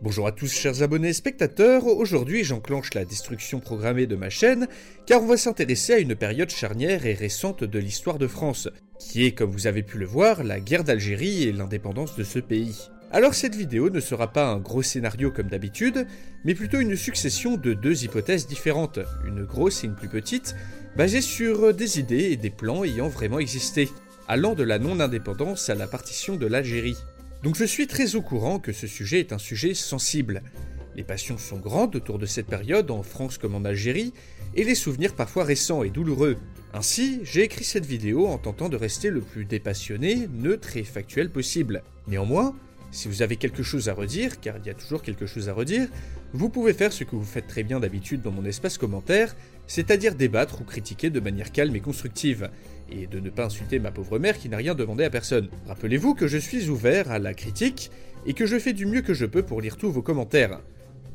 Bonjour à tous chers abonnés et spectateurs, aujourd'hui j'enclenche la destruction programmée de ma chaîne car on va s'intéresser à une période charnière et récente de l'histoire de France, qui est comme vous avez pu le voir la guerre d'Algérie et l'indépendance de ce pays. Alors cette vidéo ne sera pas un gros scénario comme d'habitude, mais plutôt une succession de deux hypothèses différentes, une grosse et une plus petite, basées sur des idées et des plans ayant vraiment existé, allant de la non-indépendance à la partition de l'Algérie. Donc je suis très au courant que ce sujet est un sujet sensible. Les passions sont grandes autour de cette période, en France comme en Algérie, et les souvenirs parfois récents et douloureux. Ainsi, j'ai écrit cette vidéo en tentant de rester le plus dépassionné, neutre et factuel possible. Néanmoins, si vous avez quelque chose à redire, car il y a toujours quelque chose à redire, vous pouvez faire ce que vous faites très bien d'habitude dans mon espace commentaire, c'est-à-dire débattre ou critiquer de manière calme et constructive, et de ne pas insulter ma pauvre mère qui n'a rien demandé à personne. Rappelez-vous que je suis ouvert à la critique et que je fais du mieux que je peux pour lire tous vos commentaires.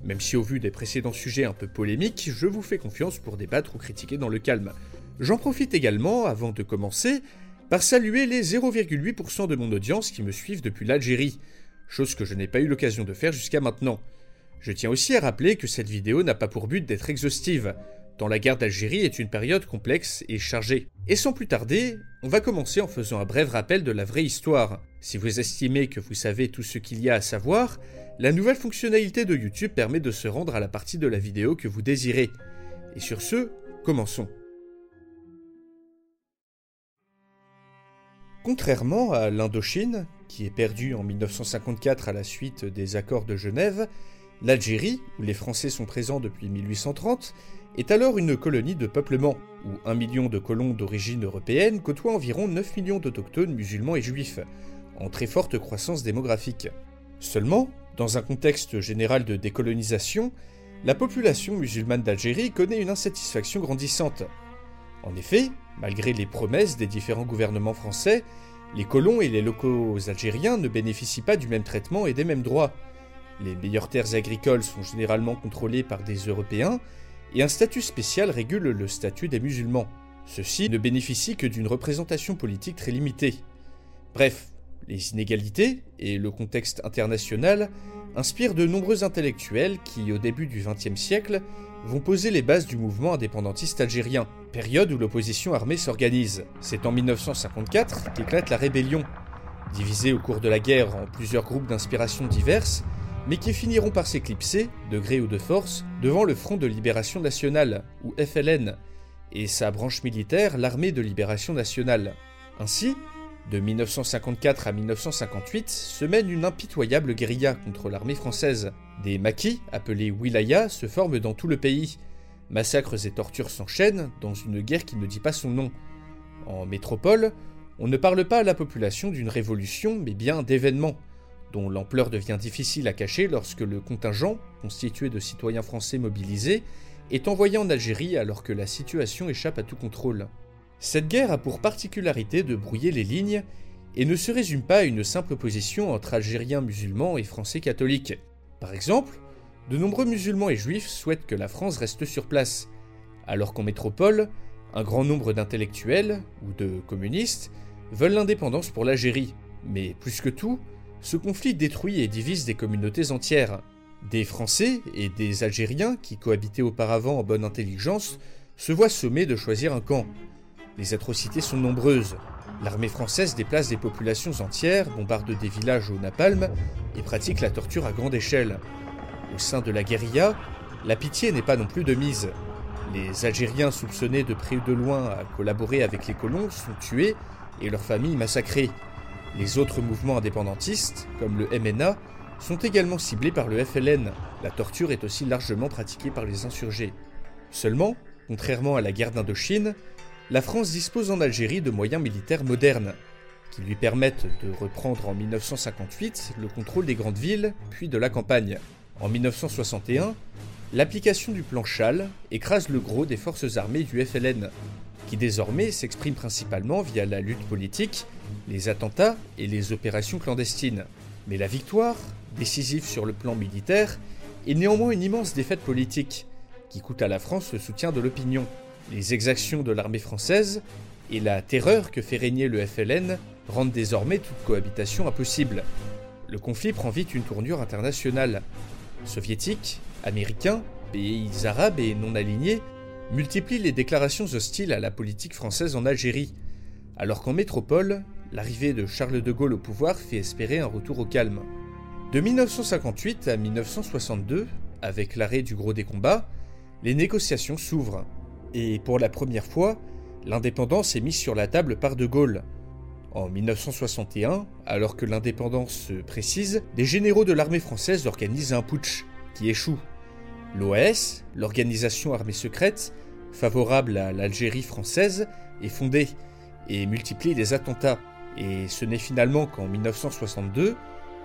Même si au vu des précédents sujets un peu polémiques, je vous fais confiance pour débattre ou critiquer dans le calme. J'en profite également, avant de commencer, par saluer les 0,8% de mon audience qui me suivent depuis l'Algérie, chose que je n'ai pas eu l'occasion de faire jusqu'à maintenant. Je tiens aussi à rappeler que cette vidéo n'a pas pour but d'être exhaustive, tant la guerre d'Algérie est une période complexe et chargée. Et sans plus tarder, on va commencer en faisant un bref rappel de la vraie histoire. Si vous estimez que vous savez tout ce qu'il y a à savoir, la nouvelle fonctionnalité de YouTube permet de se rendre à la partie de la vidéo que vous désirez. Et sur ce, commençons. Contrairement à l'Indochine, qui est perdue en 1954 à la suite des accords de Genève, l'Algérie, où les Français sont présents depuis 1830, est alors une colonie de peuplement, où un million de colons d'origine européenne côtoient environ 9 millions d'autochtones musulmans et juifs, en très forte croissance démographique. Seulement, dans un contexte général de décolonisation, la population musulmane d'Algérie connaît une insatisfaction grandissante. En effet, malgré les promesses des différents gouvernements français, les colons et les locaux algériens ne bénéficient pas du même traitement et des mêmes droits. Les meilleures terres agricoles sont généralement contrôlées par des Européens, et un statut spécial régule le statut des musulmans. Ceux-ci ne bénéficient que d'une représentation politique très limitée. Bref, les inégalités et le contexte international inspirent de nombreux intellectuels qui, au début du XXe siècle, vont poser les bases du mouvement indépendantiste algérien, période où l'opposition armée s'organise. C'est en 1954 qu'éclate la rébellion, divisée au cours de la guerre en plusieurs groupes d'inspiration diverses, mais qui finiront par s'éclipser, de gré ou de force, devant le Front de Libération Nationale, ou FLN, et sa branche militaire, l'Armée de Libération Nationale. Ainsi, de 1954 à 1958 se mène une impitoyable guérilla contre l'armée française. Des maquis, appelés wilaya, se forment dans tout le pays. Massacres et tortures s'enchaînent dans une guerre qui ne dit pas son nom. En métropole, on ne parle pas à la population d'une révolution, mais bien d'événements dont l'ampleur devient difficile à cacher lorsque le contingent, constitué de citoyens français mobilisés, est envoyé en Algérie alors que la situation échappe à tout contrôle. Cette guerre a pour particularité de brouiller les lignes et ne se résume pas à une simple opposition entre Algériens musulmans et Français catholiques. Par exemple, de nombreux musulmans et juifs souhaitent que la France reste sur place, alors qu'en métropole, un grand nombre d'intellectuels ou de communistes veulent l'indépendance pour l'Algérie. Mais plus que tout, ce conflit détruit et divise des communautés entières. Des Français et des Algériens qui cohabitaient auparavant en bonne intelligence se voient sommés de choisir un camp. Les atrocités sont nombreuses. L'armée française déplace des populations entières, bombarde des villages au napalm et pratique la torture à grande échelle. Au sein de la guérilla, la pitié n'est pas non plus de mise. Les Algériens soupçonnés de près ou de loin à collaborer avec les colons sont tués et leurs familles massacrées. Les autres mouvements indépendantistes, comme le MNA, sont également ciblés par le FLN. La torture est aussi largement pratiquée par les insurgés. Seulement, contrairement à la guerre d'Indochine, la France dispose en Algérie de moyens militaires modernes, qui lui permettent de reprendre en 1958 le contrôle des grandes villes, puis de la campagne. En 1961, l'application du plan Chal écrase le gros des forces armées du FLN, qui désormais s'exprime principalement via la lutte politique, les attentats et les opérations clandestines. Mais la victoire, décisive sur le plan militaire, est néanmoins une immense défaite politique, qui coûte à la France le soutien de l'opinion. Les exactions de l'armée française et la terreur que fait régner le FLN rendent désormais toute cohabitation impossible. Le conflit prend vite une tournure internationale. Soviétiques, américains, pays arabes et non alignés multiplient les déclarations hostiles à la politique française en Algérie, alors qu'en métropole, l'arrivée de Charles de Gaulle au pouvoir fait espérer un retour au calme. De 1958 à 1962, avec l'arrêt du gros des combats, les négociations s'ouvrent. Et pour la première fois, l'indépendance est mise sur la table par de Gaulle. En 1961, alors que l'indépendance se précise, des généraux de l'armée française organisent un putsch qui échoue. L'OAS, l'organisation armée secrète, favorable à l'Algérie française, est fondée et multiplie les attentats. Et ce n'est finalement qu'en 1962,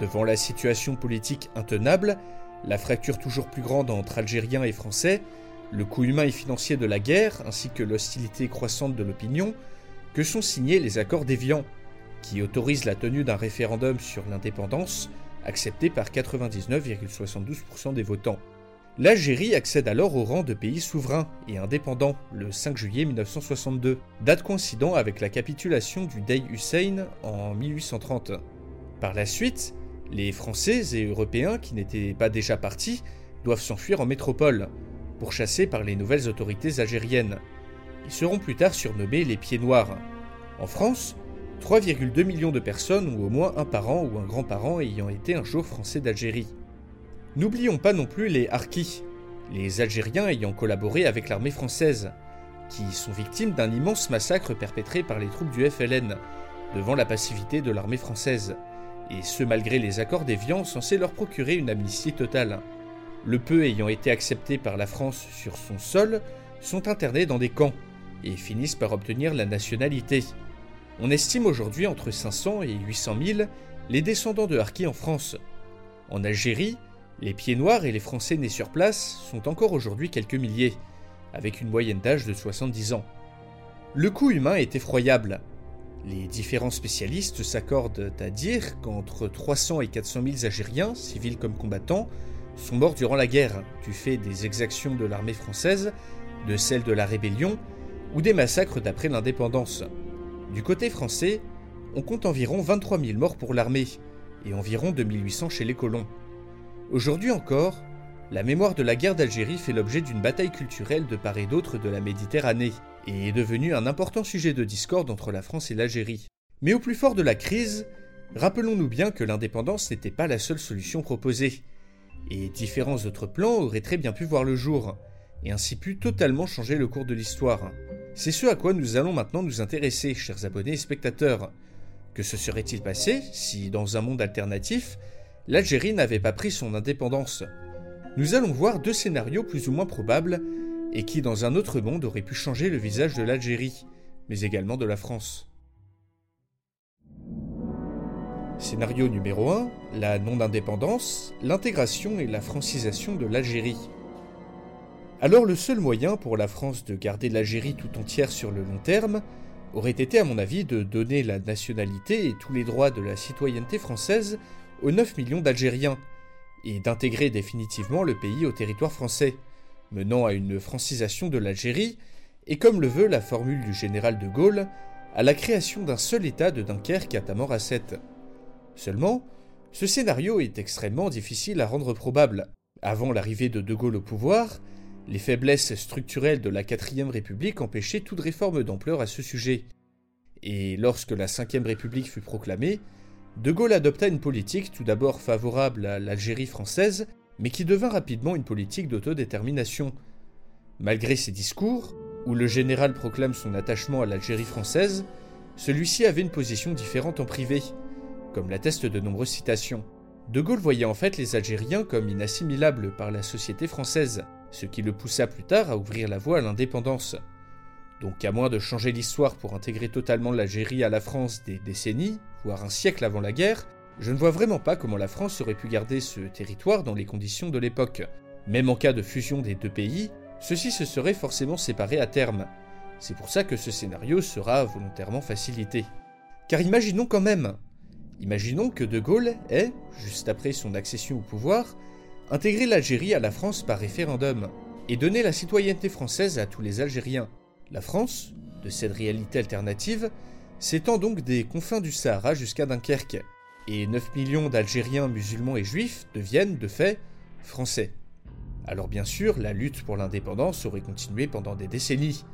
devant la situation politique intenable, la fracture toujours plus grande entre Algériens et Français, le coût humain et financier de la guerre, ainsi que l'hostilité croissante de l'opinion, que sont signés les accords d'Évian, qui autorisent la tenue d'un référendum sur l'indépendance, accepté par 99,72% des votants. L'Algérie accède alors au rang de pays souverain et indépendant le 5 juillet 1962, date coïncidant avec la capitulation du Dey Hussein en 1830. Par la suite, les Français et Européens qui n'étaient pas déjà partis doivent s'enfuir en métropole, pourchassés par les nouvelles autorités algériennes. Ils seront plus tard surnommés les Pieds Noirs. En France, 3,2 millions de personnes ont au moins un parent ou un grand-parent ayant été un jour français d'Algérie. N'oublions pas non plus les Harkis, les Algériens ayant collaboré avec l'armée française, qui sont victimes d'un immense massacre perpétré par les troupes du FLN, devant la passivité de l'armée française, et ce malgré les accords d'Évian censés leur procurer une amnistie totale. Le peu ayant été accepté par la France sur son sol sont internés dans des camps, et finissent par obtenir la nationalité. On estime aujourd'hui entre 500 et 800 000 les descendants de Harkis en France. En Algérie, les pieds noirs et les Français nés sur place sont encore aujourd'hui quelques milliers, avec une moyenne d'âge de 70 ans. Le coût humain est effroyable. Les différents spécialistes s'accordent à dire qu'entre 300 et 400 000 Algériens, civils comme combattants, sont morts durant la guerre, du fait des exactions de l'armée française, de celles de la rébellion ou des massacres d'après l'indépendance. Du côté français, on compte environ 23 000 morts pour l'armée et environ 2800 chez les colons. Aujourd'hui encore, la mémoire de la guerre d'Algérie fait l'objet d'une bataille culturelle de part et d'autre de la Méditerranée, et est devenue un important sujet de discorde entre la France et l'Algérie. Mais au plus fort de la crise, rappelons-nous bien que l'indépendance n'était pas la seule solution proposée, et différents autres plans auraient très bien pu voir le jour, et ainsi pu totalement changer le cours de l'histoire. C'est ce à quoi nous allons maintenant nous intéresser, chers abonnés et spectateurs. Que se serait-il passé si, dans un monde alternatif, l'Algérie n'avait pas pris son indépendance. Nous allons voir deux scénarios plus ou moins probables et qui dans un autre monde auraient pu changer le visage de l'Algérie, mais également de la France. Scénario numéro 1, la non-indépendance, l'intégration et la francisation de l'Algérie. Alors le seul moyen pour la France de garder l'Algérie tout entière sur le long terme aurait été à mon avis de donner la nationalité et tous les droits de la citoyenneté française aux 9 millions d'Algériens, et d'intégrer définitivement le pays au territoire français, menant à une francisation de l'Algérie, et comme le veut la formule du général de Gaulle, à la création d'un seul État de Dunkerque à Tamanrasset. Seulement, ce scénario est extrêmement difficile à rendre probable. Avant l'arrivée de De Gaulle au pouvoir, les faiblesses structurelles de la 4ème République empêchaient toute réforme d'ampleur à ce sujet. Et lorsque la 5ème République fut proclamée, de Gaulle adopta une politique tout d'abord favorable à l'Algérie française, mais qui devint rapidement une politique d'autodétermination. Malgré ses discours, où le général proclame son attachement à l'Algérie française, celui-ci avait une position différente en privé, comme l'attestent de nombreuses citations. De Gaulle voyait en fait les Algériens comme inassimilables par la société française, ce qui le poussa plus tard à ouvrir la voie à l'indépendance. Donc à moins de changer l'histoire pour intégrer totalement l'Algérie à la France des décennies, voire un siècle avant la guerre, je ne vois vraiment pas comment la France aurait pu garder ce territoire dans les conditions de l'époque. Même en cas de fusion des deux pays, ceux-ci se seraient forcément séparés à terme. C'est pour ça que ce scénario sera volontairement facilité. Car imaginons quand même, imaginons que De Gaulle ait, juste après son accession au pouvoir, intégré l'Algérie à la France par référendum et donné la citoyenneté française à tous les Algériens. La France, de cette réalité alternative, s'étend donc des confins du Sahara jusqu'à Dunkerque, et 9 millions d'Algériens musulmans et juifs deviennent, de fait, français. Alors bien sûr, la lutte pour l'indépendance aurait continué pendant des décennies,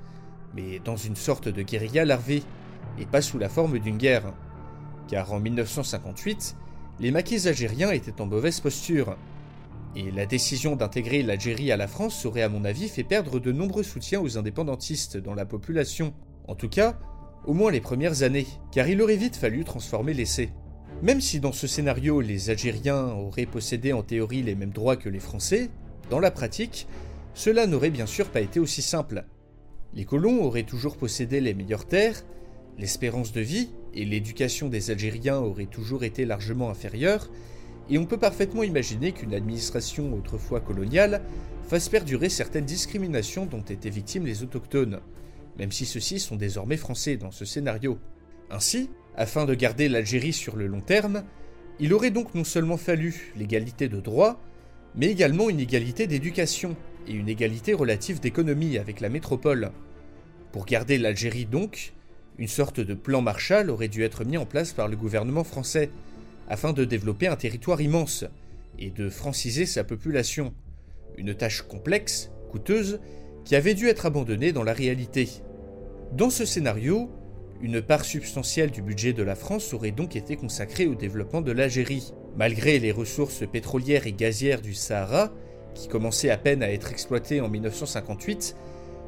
mais dans une sorte de guérilla larvée, et pas sous la forme d'une guerre. Car en 1958, les maquis algériens étaient en mauvaise posture, et la décision d'intégrer l'Algérie à la France aurait à mon avis fait perdre de nombreux soutiens aux indépendantistes dans la population, en tout cas, au moins les premières années, car il aurait vite fallu transformer l'essai. Même si dans ce scénario les Algériens auraient possédé en théorie les mêmes droits que les Français, dans la pratique, cela n'aurait bien sûr pas été aussi simple. Les colons auraient toujours possédé les meilleures terres, l'espérance de vie et l'éducation des Algériens auraient toujours été largement inférieures, et on peut parfaitement imaginer qu'une administration autrefois coloniale fasse perdurer certaines discriminations dont étaient victimes les autochtones, même si ceux-ci sont désormais français dans ce scénario. Ainsi, afin de garder l'Algérie sur le long terme, il aurait donc non seulement fallu l'égalité de droit, mais également une égalité d'éducation et une égalité relative d'économie avec la métropole. Pour garder l'Algérie donc, une sorte de plan Marshall aurait dû être mis en place par le gouvernement français, afin de développer un territoire immense et de franciser sa population. Une tâche complexe, coûteuse, qui avait dû être abandonnée dans la réalité. Dans ce scénario, une part substantielle du budget de la France aurait donc été consacrée au développement de l'Algérie. Malgré les ressources pétrolières et gazières du Sahara, qui commençaient à peine à être exploitées en 1958,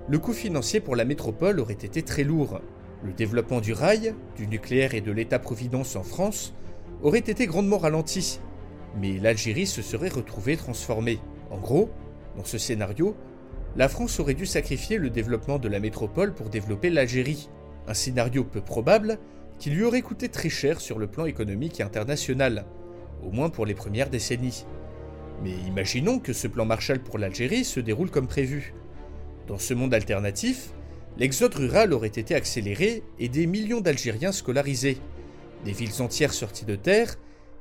le coût financier pour la métropole aurait été très lourd. Le développement du rail, du nucléaire et de l'État-providence en France aurait été grandement ralenti, mais l'Algérie se serait retrouvée transformée. En gros, dans ce scénario, la France aurait dû sacrifier le développement de la métropole pour développer l'Algérie, un scénario peu probable qui lui aurait coûté très cher sur le plan économique et international, au moins pour les premières décennies. Mais imaginons que ce plan Marshall pour l'Algérie se déroule comme prévu. Dans ce monde alternatif, l'exode rural aurait été accéléré et des millions d'Algériens scolarisés, des villes entières sorties de terre,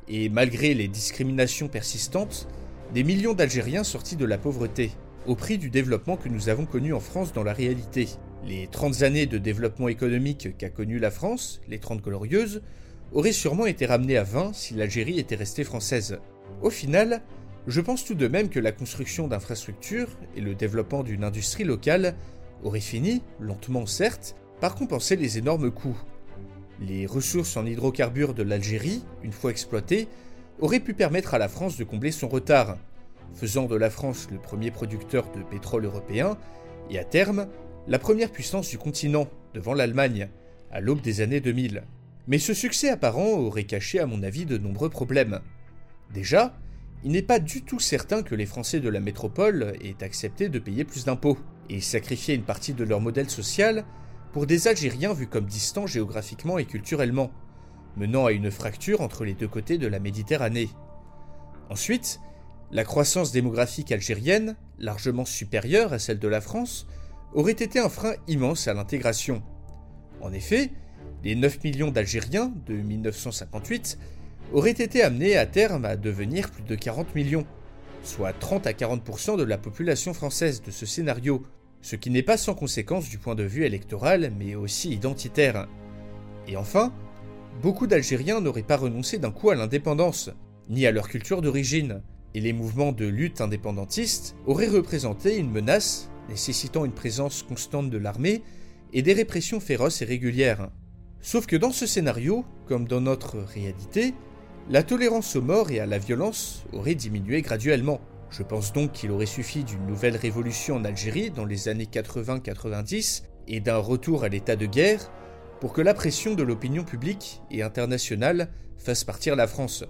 et malgré les discriminations persistantes, des millions d'Algériens sortis de la pauvreté, au prix du développement que nous avons connu en France dans la réalité. Les 30 années de développement économique qu'a connu la France, les 30 glorieuses, auraient sûrement été ramenées à 20 si l'Algérie était restée française. Au final, je pense tout de même que la construction d'infrastructures et le développement d'une industrie locale auraient fini, lentement certes, par compenser les énormes coûts. Les ressources en hydrocarbures de l'Algérie, une fois exploitées, auraient pu permettre à la France de combler son retard, faisant de la France le premier producteur de pétrole européen et à terme la première puissance du continent, devant l'Allemagne, à l'aube des années 2000. Mais ce succès apparent aurait caché à mon avis de nombreux problèmes. Déjà, il n'est pas du tout certain que les Français de la métropole aient accepté de payer plus d'impôts et sacrifier une partie de leur modèle social pour des Algériens vus comme distants géographiquement et culturellement, menant à une fracture entre les deux côtés de la Méditerranée. Ensuite, la croissance démographique algérienne, largement supérieure à celle de la France, aurait été un frein immense à l'intégration. En effet, les 9 millions d'Algériens de 1958 auraient été amenés à terme à devenir plus de 40 millions, soit 30 à 40% de la population française de ce scénario, ce qui n'est pas sans conséquence du point de vue électoral, mais aussi identitaire. Et enfin, beaucoup d'Algériens n'auraient pas renoncé d'un coup à l'indépendance, ni à leur culture d'origine, et les mouvements de lutte indépendantistes auraient représenté une menace nécessitant une présence constante de l'armée et des répressions féroces et régulières. Sauf que dans ce scénario, comme dans notre réalité, la tolérance aux morts et à la violence aurait diminué graduellement. Je pense donc qu'il aurait suffi d'une nouvelle révolution en Algérie dans les années 80-90 et d'un retour à l'état de guerre pour que la pression de l'opinion publique et internationale fasse partir la France.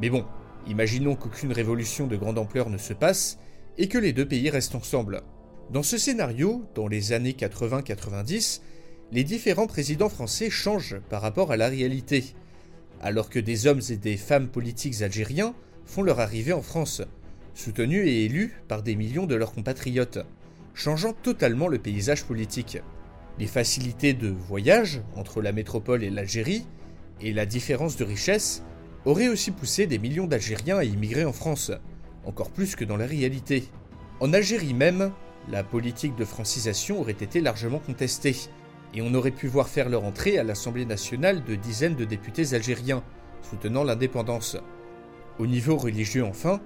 Mais bon, imaginons qu'aucune révolution de grande ampleur ne se passe et que les deux pays restent ensemble. Dans ce scénario, dans les années 80-90, les différents présidents français changent par rapport à la réalité, alors que des hommes et des femmes politiques algériens font leur arrivée en France, soutenus et élus par des millions de leurs compatriotes, changeant totalement le paysage politique. Les facilités de voyage entre la métropole et l'Algérie, et la différence de richesse, auraient aussi poussé des millions d'Algériens à immigrer en France, encore plus que dans la réalité. En Algérie même, la politique de francisation aurait été largement contestée, et on aurait pu voir faire leur entrée à l'Assemblée nationale de dizaines de députés algériens, soutenant l'indépendance. Au niveau religieux enfin,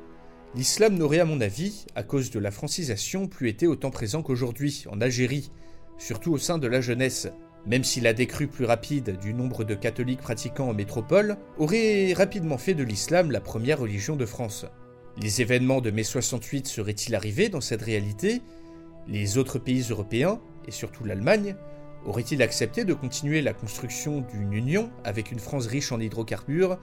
l'islam n'aurait à mon avis, à cause de la francisation, plus été autant présent qu'aujourd'hui en Algérie, surtout au sein de la jeunesse, même si la décrue plus rapide du nombre de catholiques pratiquants en métropole aurait rapidement fait de l'islam la première religion de France. Les événements de mai 68 seraient-ils arrivés dans cette réalité? Les autres pays européens, et surtout l'Allemagne, auraient-ils accepté de continuer la construction d'une union avec une France riche en hydrocarbures?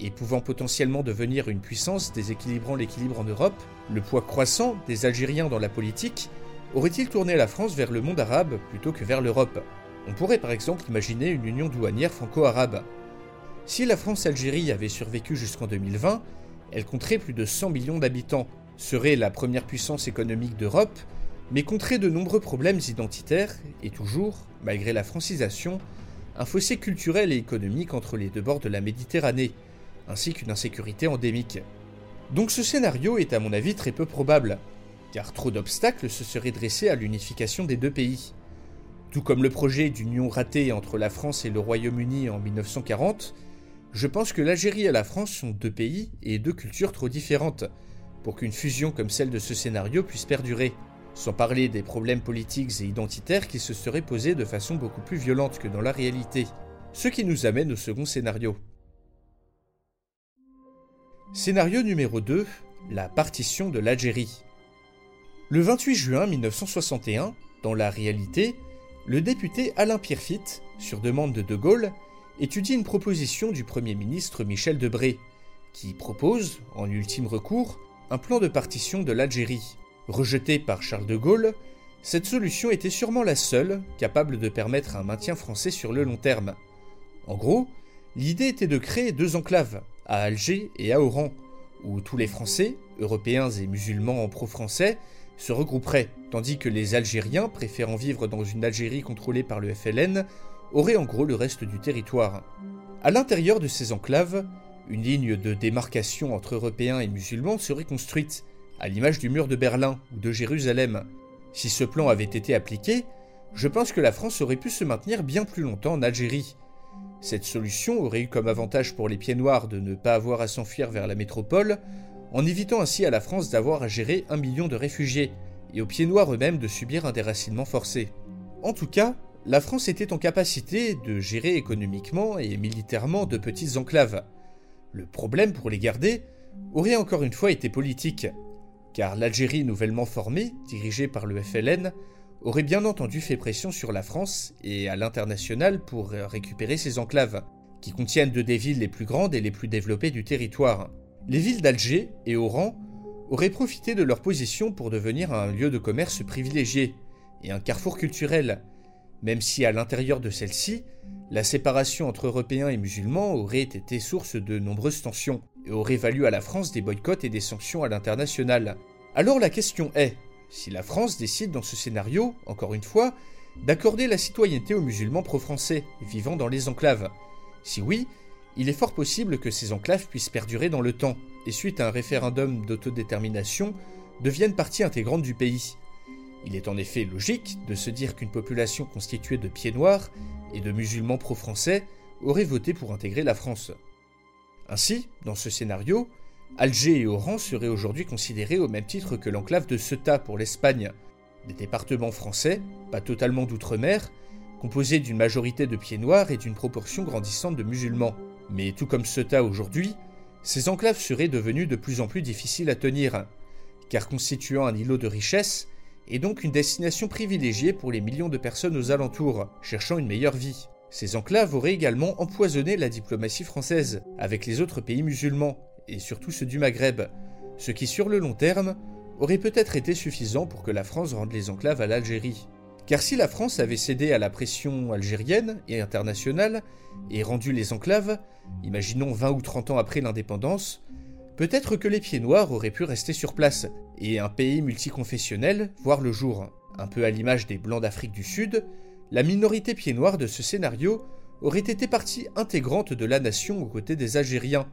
Et pouvant potentiellement devenir une puissance déséquilibrant l'équilibre en Europe Le poids croissant des Algériens dans la politique aurait-il tourné la France vers le monde arabe plutôt que vers l'Europe? On pourrait par exemple imaginer une union douanière franco-arabe. Si la France-Algérie avait survécu jusqu'en 2020, elle compterait plus de 100 millions d'habitants, serait la première puissance économique d'Europe mais contrer de nombreux problèmes identitaires, et toujours, malgré la francisation, un fossé culturel et économique entre les deux bords de la Méditerranée, ainsi qu'une insécurité endémique. Donc ce scénario est à mon avis très peu probable, car trop d'obstacles se seraient dressés à l'unification des deux pays. Tout comme le projet d'union ratée entre la France et le Royaume-Uni en 1940, je pense que l'Algérie et la France sont deux pays et deux cultures trop différentes pour qu'une fusion comme celle de ce scénario puisse perdurer sans parler des problèmes politiques et identitaires qui se seraient posés de façon beaucoup plus violente que dans la réalité. Ce qui nous amène au second scénario. Scénario numéro 2, la partition de l'Algérie. Le 28 juin 1961, dans la réalité, le député Alain Pierrefitte, sur demande de De Gaulle, étudie une proposition du Premier ministre Michel Debré, qui propose, en ultime recours, un plan de partition de l'Algérie. Rejetée par Charles de Gaulle, cette solution était sûrement la seule capable de permettre un maintien français sur le long terme. En gros, l'idée était de créer deux enclaves, à Alger et à Oran, où tous les Français, Européens et musulmans en pro-français, se regrouperaient, tandis que les Algériens, préférant vivre dans une Algérie contrôlée par le FLN, auraient en gros le reste du territoire. À l'intérieur de ces enclaves, une ligne de démarcation entre Européens et musulmans serait construite, à l'image du mur de Berlin ou de Jérusalem. Si ce plan avait été appliqué, je pense que la France aurait pu se maintenir bien plus longtemps en Algérie. Cette solution aurait eu comme avantage pour les pieds noirs de ne pas avoir à s'enfuir vers la métropole, en évitant ainsi à la France d'avoir à gérer un million de réfugiés, et aux pieds noirs eux-mêmes de subir un déracinement forcé. En tout cas, la France était en capacité de gérer économiquement et militairement de petites enclaves. Le problème pour les garder aurait encore une fois été politique car l'Algérie nouvellement formée, dirigée par le FLN, aurait bien entendu fait pression sur la France et à l'international pour récupérer ses enclaves, qui contiennent deux des villes les plus grandes et les plus développées du territoire. Les villes d'Alger et Oran auraient profité de leur position pour devenir un lieu de commerce privilégié et un carrefour culturel, même si à l'intérieur de celle-ci, la séparation entre Européens et musulmans aurait été source de nombreuses tensions et aurait valu à la France des boycotts et des sanctions à l'international. Alors la question est, si la France décide dans ce scénario, encore une fois, d'accorder la citoyenneté aux musulmans pro-français vivant dans les enclaves, si oui, il est fort possible que ces enclaves puissent perdurer dans le temps, et suite à un référendum d'autodétermination, deviennent partie intégrante du pays. Il est en effet logique de se dire qu'une population constituée de pieds noirs et de musulmans pro-français aurait voté pour intégrer la France. Ainsi, dans ce scénario, Alger et Oran seraient aujourd'hui considérés au même titre que l'enclave de Ceuta pour l'Espagne, des départements français, pas totalement d'outre-mer, composés d'une majorité de pieds noirs et d'une proportion grandissante de musulmans. Mais tout comme Ceuta aujourd'hui, ces enclaves seraient devenues de plus en plus difficiles à tenir, car constituant un îlot de richesse, et donc une destination privilégiée pour les millions de personnes aux alentours, cherchant une meilleure vie. Ces enclaves auraient également empoisonné la diplomatie française avec les autres pays musulmans, et surtout ceux du Maghreb, ce qui sur le long terme aurait peut-être été suffisant pour que la France rende les enclaves à l'Algérie. Car si la France avait cédé à la pression algérienne et internationale et rendu les enclaves, imaginons 20 ou 30 ans après l'indépendance, peut-être que les pieds noirs auraient pu rester sur place et un pays multiconfessionnel voir le jour. Un peu à l'image des Blancs d'Afrique du Sud, la minorité pieds noirs de ce scénario aurait été partie intégrante de la nation aux côtés des Algériens,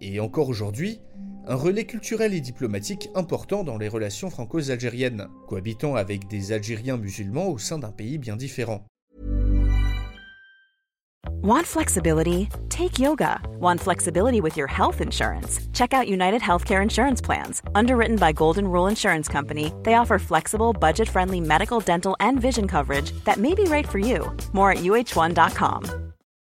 et encore aujourd'hui, un relais culturel et diplomatique important dans les relations franco-algériennes, cohabitant avec des Algériens musulmans au sein d'un pays bien différent. Want flexibility? Take yoga. Want flexibility with your health insurance? Check out United Healthcare Insurance Plans. Underwritten by Golden Rule Insurance Company, they offer flexible, budget friendly medical, dental, and vision coverage that may be right for you. More at uh1.com.